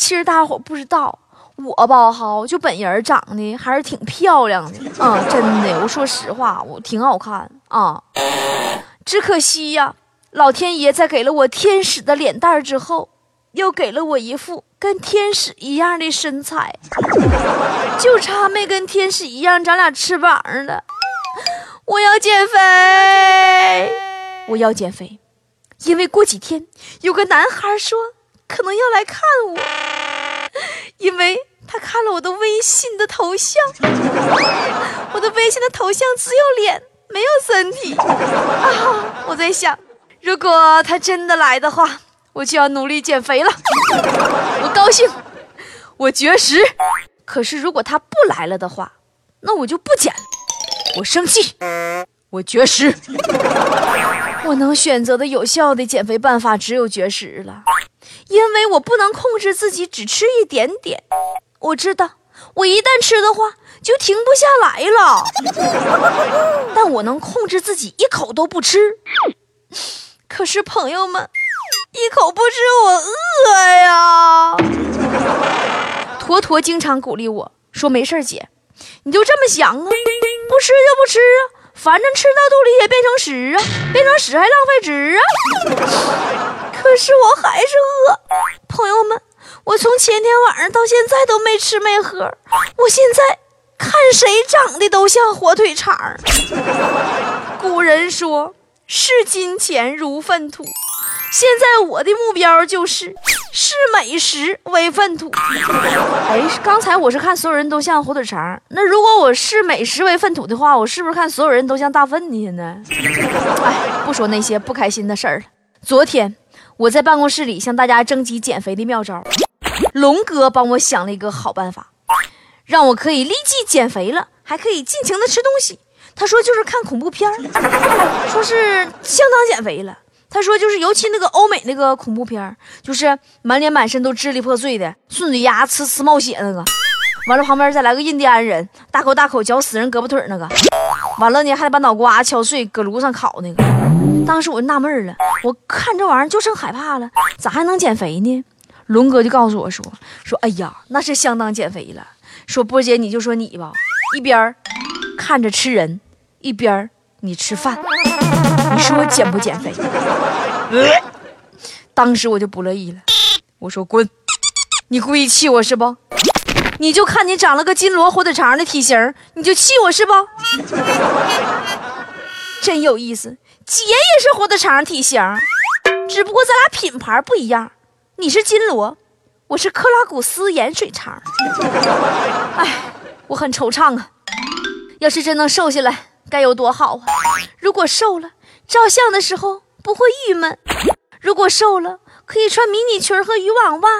其实大伙不知道，我吧哈，就本人长得还是挺漂亮的啊，真的。我说实话，我挺好看啊。只可惜呀，老天爷在给了我天使的脸蛋之后，又给了我一副跟天使一样的身材，就差没跟天使一样长俩翅膀了。我要减肥，我要减肥，因为过几天有个男孩说可能要来看我，因为他看了我的微信的头像，我的微信的头像只有脸。没有身体啊！我在想，如果他真的来的话，我就要努力减肥了。我高兴，我绝食。可是如果他不来了的话，那我就不减。我生气，我绝食。我能选择的有效的减肥办法只有绝食了，因为我不能控制自己只吃一点点。我知道，我一旦吃的话。就停不下来了，但我能控制自己一口都不吃。可是朋友们，一口不吃我饿呀。坨坨经常鼓励我说：“没事姐，你就这么想啊，不吃就不吃啊，反正吃到肚里也变成屎啊，变成屎还浪费纸啊。”可是我还是饿，朋友们，我从前天晚上到现在都没吃没喝，我现在。看谁长得都像火腿肠儿。古人说视金钱如粪土，现在我的目标就是视美食为粪土。哎，刚才我是看所有人都像火腿肠那如果我视美食为粪土的话，我是不是看所有人都像大粪呢？现在，哎，不说那些不开心的事儿了。昨天我在办公室里向大家征集减肥的妙招，龙哥帮我想了一个好办法。让我可以立即减肥了，还可以尽情的吃东西。他说就是看恐怖片儿，说是相当减肥了。他说就是尤其那个欧美那个恐怖片儿，就是满脸满身都支离破碎的，顺嘴牙呲呲冒血那个。完了旁边再来个印第安人，大口大口嚼死人胳膊腿那个。完了呢还得把脑瓜敲碎搁炉上烤那个。当时我就纳闷了，我看这玩意儿就剩害怕了，咋还能减肥呢？龙哥就告诉我说说，哎呀，那是相当减肥了。说波姐，你就说你吧，一边看着吃人，一边你吃饭，你说我减不减肥？当时我就不乐意了，我说滚！你故意气我是不？你就看你长了个金锣火腿肠的体型，你就气我是不？真有意思，姐也是火腿肠体型，只不过咱俩品牌不一样，你是金锣。我是克拉古斯盐水肠，哎，我很惆怅啊。要是真能瘦下来，该有多好啊！如果瘦了，照相的时候不会郁闷；如果瘦了，可以穿迷你裙和渔网袜；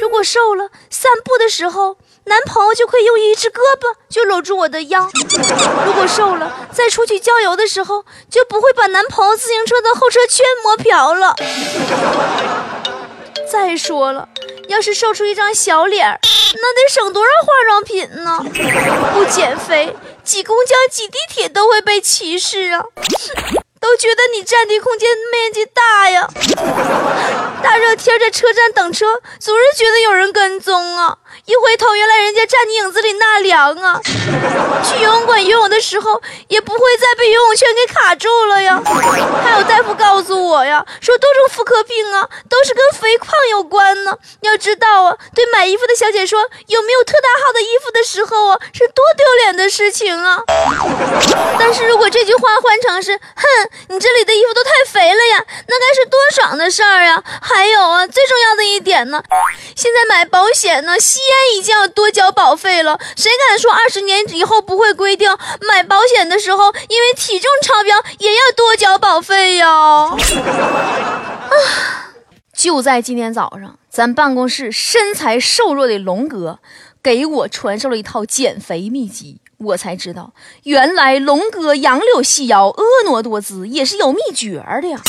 如果瘦了，散步的时候，男朋友就可以用一只胳膊就搂住我的腰；如果瘦了，在出去郊游的时候，就不会把男朋友自行车的后车圈磨瓢了。再说了。要是瘦出一张小脸，那得省多少化妆品呢？不减肥，挤公交、挤地铁都会被歧视啊！都觉得你占地空间面积大呀。大热天在车站等车，总是觉得有人跟踪啊。一回头，原来人家站你影子里纳凉啊！去游泳馆游泳的时候，也不会再被游泳圈给卡住了呀。还有大夫告诉我呀，说多种妇科病啊，都是跟肥胖有关呢。要知道啊，对买衣服的小姐说有没有特大号的衣服的时候啊，是多丢脸的事情啊。但是如果这句话换成是，哼，你这里的衣服都太肥了呀，那该是多爽的事儿呀。还有啊，最重要的一点呢，现在买保险呢，吸烟。已经要多交保费了，谁敢说二十年以后不会规定买保险的时候，因为体重超标也要多交保费呀？啊！就在今天早上，咱办公室身材瘦弱的龙哥给我传授了一套减肥秘籍，我才知道原来龙哥杨柳细腰、婀娜多姿也是有秘诀的呀！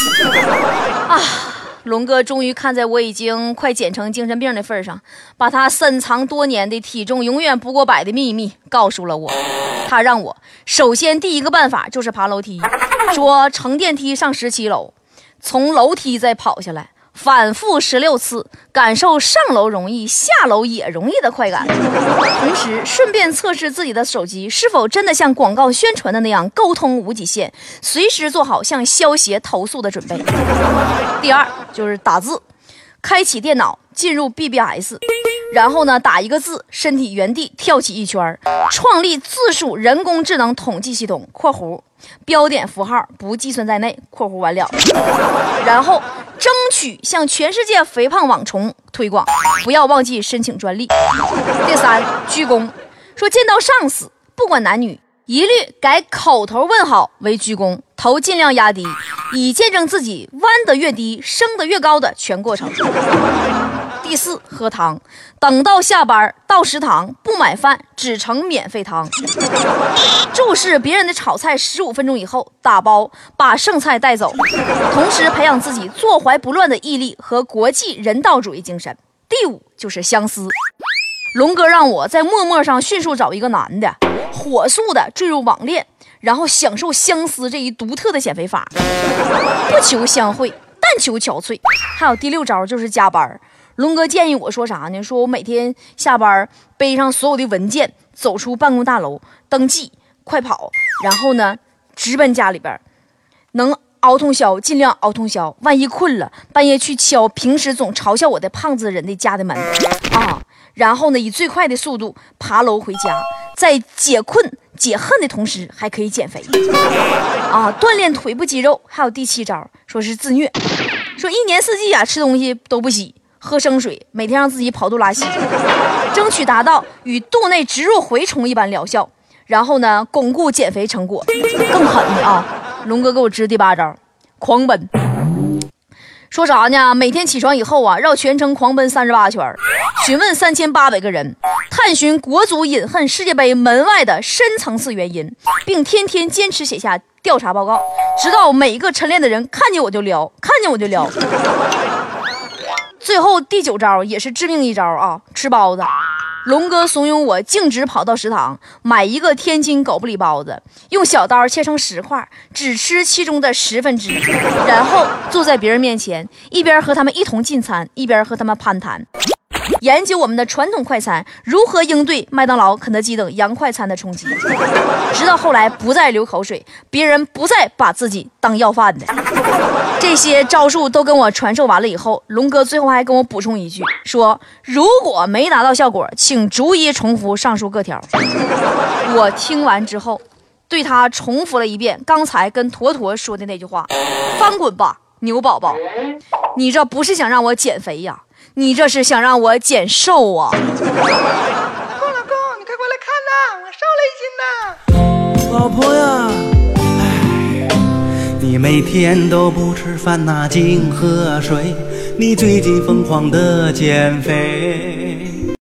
啊，龙哥终于看在我已经快减成精神病的份上，把他深藏多年的体重永远不过百的秘密告诉了我。他让我首先第一个办法就是爬楼梯，说乘电梯上十七楼。从楼梯再跑下来，反复十六次，感受上楼容易、下楼也容易的快感。同时，顺便测试自己的手机是否真的像广告宣传的那样沟通无极限，随时做好向消协投诉的准备。第二就是打字，开启电脑，进入 BBS。然后呢，打一个字，身体原地跳起一圈创立字数人工智能统计系统（括弧标点符号不计算在内）（括弧完了）。然后争取向全世界肥胖网虫推广，不要忘记申请专利。第三，鞠躬，说见到上司，不管男女，一律改口头问好为鞠躬，头尽量压低，以见证自己弯得越低，升得越高的全过程。第四，喝汤，等到下班到食堂不买饭，只盛免费汤。注视别人的炒菜十五分钟以后打包，把剩菜带走。同时培养自己坐怀不乱的毅力和国际人道主义精神。第五就是相思，龙哥让我在陌陌上迅速找一个男的，火速的坠入网恋，然后享受相思这一独特的减肥法。不求相会，但求憔悴。还有第六招就是加班。龙哥建议我说啥呢？说我每天下班背上所有的文件，走出办公大楼登记，快跑，然后呢直奔家里边，能熬通宵尽量熬通宵。万一困了，半夜去敲平时总嘲笑我的胖子人的家的门啊。然后呢以最快的速度爬楼回家，在解困解恨的同时还可以减肥啊，锻炼腿部肌肉。还有第七招，说是自虐，说一年四季啊吃东西都不洗。喝生水，每天让自己跑肚拉稀，争取达到与肚内植入蛔虫一般疗效。然后呢，巩固减肥成果。更狠的啊，龙哥给我支第八招，狂奔。说啥呢？每天起床以后啊，绕全城狂奔三十八圈，询问三千八百个人，探寻国足饮恨世界杯门外的深层次原因，并天天坚持写下调查报告，直到每一个晨练的人看见我就撩，看见我就撩。最后第九招也是致命一招啊！吃包子，龙哥怂恿我径直跑到食堂买一个天津狗不理包子，用小刀切成十块，只吃其中的十分之一，然后坐在别人面前，一边和他们一同进餐，一边和他们攀谈。研究我们的传统快餐如何应对麦当劳、肯德基等洋快餐的冲击，直到后来不再流口水，别人不再把自己当要饭的。这些招数都跟我传授完了以后，龙哥最后还跟我补充一句，说如果没达到效果，请逐一重复上述各条。我听完之后，对他重复了一遍刚才跟坨坨说的那句话：翻滚吧，牛宝宝，你这不是想让我减肥呀？你这是想让我减瘦啊！老公，老公，你快过来看呐，我瘦了一斤呐！老婆呀，哎，你每天都不吃饭呐，净喝水，你最近疯狂的减肥。